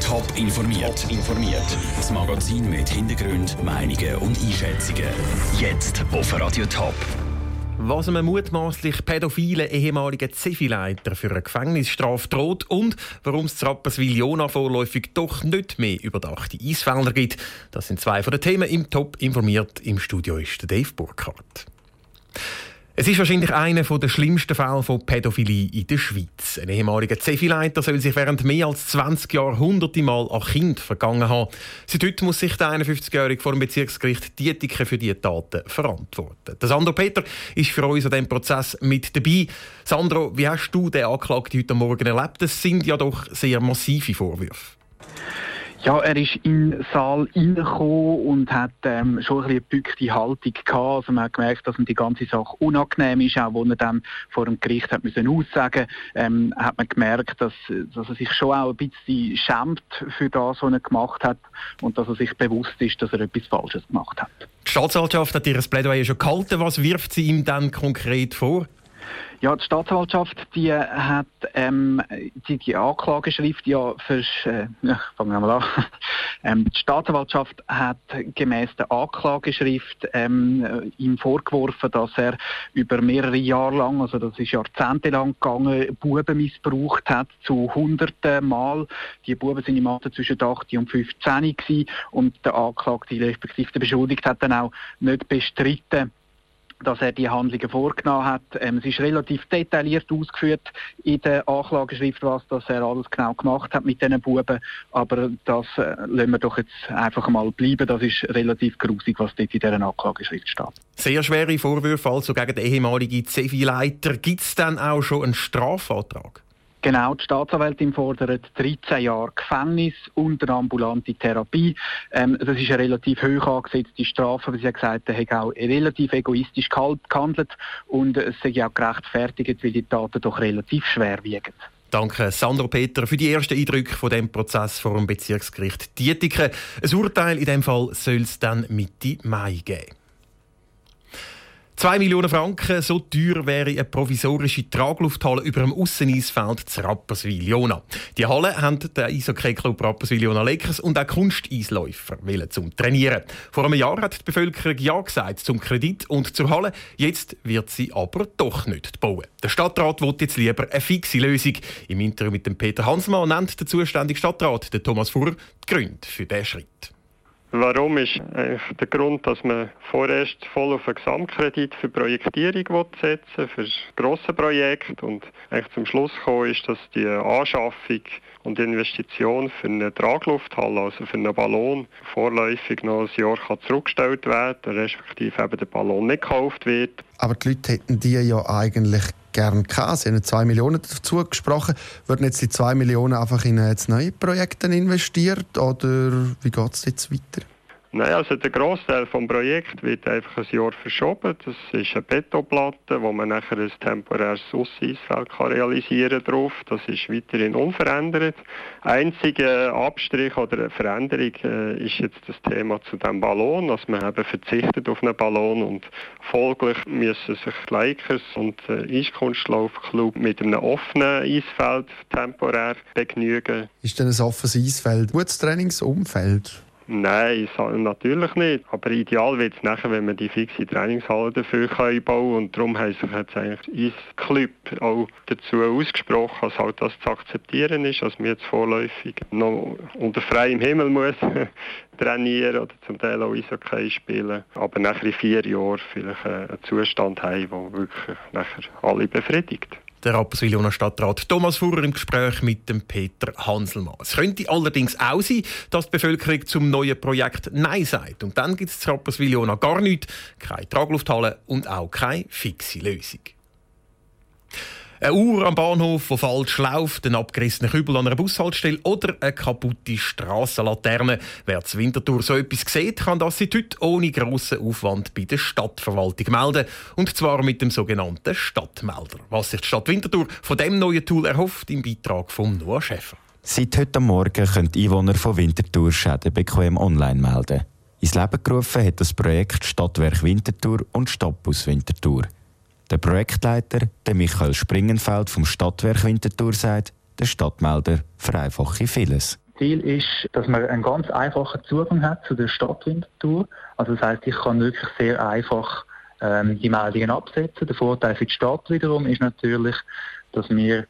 Top informiert. informiert. Das Magazin mit Hintergrund, Meinungen und Einschätzungen. Jetzt auf Radio Top. Was einem mutmaßlich pädophilen ehemaligen Zivilleiter für eine Gefängnisstrafe droht und warum es Rapperswil-Jona vorläufig doch nicht mehr überdachte Eisfelder gibt, das sind zwei von den Themen im Top informiert. Im Studio ist Dave Burkhardt. Es ist wahrscheinlich einer der schlimmsten Fälle von Pädophilie in der Schweiz. Ein ehemaliger Zefileiter soll sich während mehr als 20 Jahren hunderte Mal an Kind vergangen haben. Seit heute muss sich der 51-Jährige vor dem Bezirksgericht Dietiken für diese Taten verantworten. Der Sandro Peter ist für uns an diesem Prozess mit dabei. Sandro, wie hast du den Anklagten heute Morgen erlebt? Das sind ja doch sehr massive Vorwürfe. Ja, er ist in den Saal reingekommen und hat ähm, schon ein bisschen eine Haltung gehabt. Also man hat gemerkt, dass ihm die ganze Sache unangenehm ist. Auch als er dann vor dem Gericht hat müssen aussagen ähm, hat man gemerkt, dass, dass er sich schon auch ein bisschen schämt für das, was er gemacht hat und dass er sich bewusst ist, dass er etwas Falsches gemacht hat. Die Staatsanwaltschaft hat ihr Plädoyer schon gehalten. Was wirft sie ihm dann konkret vor? Ja, die Staatsanwaltschaft die hat ähm, die, die Anklageschrift ja für äh, fangen wir an. ähm, die Staatsanwaltschaft hat gemäß der Anklageschrift ähm, ihm vorgeworfen, dass er über mehrere Jahre lang, also das ist jahrzehntelang gegangen, Buben missbraucht hat zu hunderten Mal. Die Buben sind im Alter zwischen 8 und 15 gewesen und der Anklagte respektive der Beschuldigte hat dann auch nicht bestritten, dass er die Handlungen vorgenommen hat. Ähm, es ist relativ detailliert ausgeführt in der Anklageschrift, was das er alles genau gemacht hat mit diesen Buben. Aber das äh, lassen wir doch jetzt einfach mal bleiben. Das ist relativ grusig, was dort in dieser Anklageschrift steht. Sehr schwere Vorwürfe also gegen den ehemaligen CEVI-Leiter. Gibt es dann auch schon einen Strafantrag? Genau, die Staatsanwältin fordert 13 Jahre Gefängnis und eine ambulante Therapie. Ähm, das ist eine relativ hoch angesetzte Strafe, aber sie hat gesagt, er hat auch relativ egoistisch gehandelt und es sei auch gerechtfertigt, weil die Taten doch relativ schwer wiegen. Danke, Sandro Peter, für die ersten Eindrücke von dem Prozess vor dem Bezirksgericht Dietiken. Ein Urteil in dem Fall soll es dann Mitte Mai geben. 2 Millionen Franken, so teuer wäre eine provisorische Traglufthalle über dem Ausseneisfeld zu Rapperswil-Jona. Die Halle haben der Eishockey-Club Rapperswil-Jona Lakers und auch Kunsteisläufer zum Trainieren. Vor einem Jahr hat die Bevölkerung Ja gesagt zum Kredit und zur Halle. Jetzt wird sie aber doch nicht bauen. Der Stadtrat will jetzt lieber eine fixe Lösung. Im Interview mit dem Peter Hansmann nennt der zuständige Stadtrat, der Thomas Fuhr, die Gründe für diesen Schritt. Warum ist eigentlich der Grund, dass man vorerst voll auf einen Gesamtkredit für Projektierung setzen für grosse Projekte und eigentlich zum Schluss gekommen ist, dass die Anschaffung und Investition für eine Traglufthalle, also für einen Ballon, vorläufig noch ein Jahr kann zurückgestellt werden, respektive eben der Ballon nicht gekauft wird. Aber die Leute hätten die ja eigentlich gerne gehabt. Sie haben 2 Millionen dazu gesprochen. Würden jetzt die 2 Millionen einfach in jetzt neue Projekte investiert oder wie geht es jetzt weiter? Nein, also der Großteil des Projekts wird einfach ein Jahr verschoben. Das ist eine Betonplatte, wo man nachher ein temporäres Ausseisfeld realisieren kann. Das ist weiterhin unverändert. Einziger Abstrich oder Veränderung äh, ist jetzt das Thema zu dem Ballon, dass man eben verzichtet auf einen Ballon und folglich müssen sich die Lakers und der Eiskunstlaufclub mit einem offenen Eisfeld temporär begnügen. Ist denn ein offenes Eisfeld gutes Trainingsumfeld? Nein, natürlich nicht. Aber ideal wird es nachher, wenn wir die fixe Trainingshalle dafür können Und darum haben sich jetzt eigentlich Eisclub auch dazu ausgesprochen, dass halt das zu akzeptieren ist, dass wir jetzt vorläufig noch unter freiem Himmel muss trainieren oder zum Teil auch Eishockey spielen. Aber nachher in vier Jahren vielleicht einen Zustand haben, der wirklich nachher alle befriedigt der Rapperswil-Jona Stadtrat Thomas Fuhrer im Gespräch mit dem Peter Hanselmann. Es könnte allerdings auch sein, dass die Bevölkerung zum neuen Projekt Nein sagt. Und dann gibt es zu Rapperswil-Jona gar nichts, keine Traglufthalle und auch keine fixe Lösung. Eine Uhr am Bahnhof, die falsch läuft, ein abgerissener Kübel an einer Bushaltestelle oder eine kaputte Strassenlaterne. Wer zu Winterthur so etwas sieht, kann das seit heute ohne grossen Aufwand bei der Stadtverwaltung melden. Und zwar mit dem sogenannten Stadtmelder. Was sich die Stadt Winterthur von dem neuen Tool erhofft, im Beitrag von Noah Schäfer. Seit heute Morgen können die Einwohner von Winterthur Schäden bequem online melden. Ins Leben gerufen hat das Projekt Stadtwerk Winterthur und Stadtbus Winterthur. Der Projektleiter, der Michael Springenfeld vom Stadtwerk Winterthur, sagt, Der Stadtmelder vereinfache vieles. Ziel ist, dass man einen ganz einfachen Zugang hat zu der Stadtwintertour. Also das heißt, ich kann wirklich sehr einfach ähm, die Meldungen absetzen. Der Vorteil für die Stadt wiederum ist natürlich, dass wir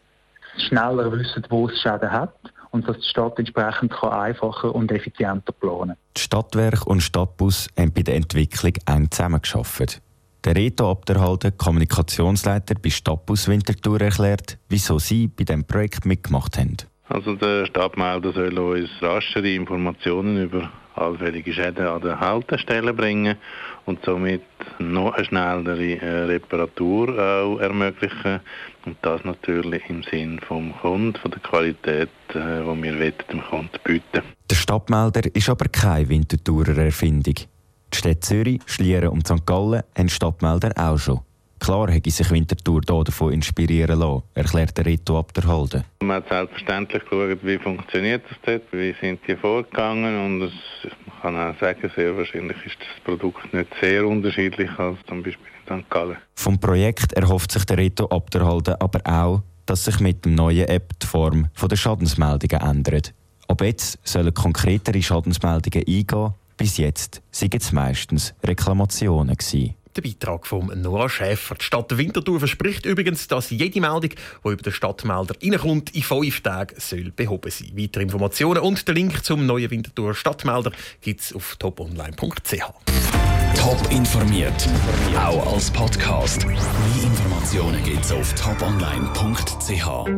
schneller wissen, wo es Schäden hat und dass die Stadt entsprechend kann einfacher und effizienter planen kann. Die Stadtwerk und Stadtbus haben bei der Entwicklung eng zusammengearbeitet. Der Reto Abderhalden, Kommunikationsleiter bei Stadtbus Winterthur, erklärt, wieso sie bei diesem Projekt mitgemacht haben. Also der Stadtmelder soll uns raschere Informationen über allfällige Schäden an der Haltestelle bringen und somit noch eine schnellere äh, Reparatur auch ermöglichen und das natürlich im Sinn vom Kunden, von der Qualität, äh, die wir dem Kunden bieten. Der Stadtmelder ist aber keine Winterthurer Erfindung. Die Städte Zürich, Schlieren und St. Gallen haben Stadtmelder auch schon. Klar hätte sich Winterthur hier davon inspirieren lassen, erklärt der Rito Abderhalden. Man hat selbstverständlich geschaut, wie funktioniert das dort, wie sind die vorgegangen und es, man kann auch sagen, sehr wahrscheinlich ist das Produkt nicht sehr unterschiedlich als zum Beispiel in St. Gallen. Vom Projekt erhofft sich der Rito Abderhalden aber auch, dass sich mit dem neuen App die Form der Schadensmeldungen ändert. Ab jetzt sollen konkretere Schadensmeldungen eingehen, bis jetzt sind es meistens Reklamationen gewesen. Der Beitrag von Noah Schäfer. Die Stadt Winterthur verspricht übrigens, dass jede Meldung, die über den Stadtmelder reinkommt, in fünf Tagen soll behoben sein. Weitere Informationen und den Link zum neuen Winterthur Stadtmelder gibt es auf toponline.ch. Top informiert, auch als Podcast. Mehr Informationen gibt es auf toponline.ch.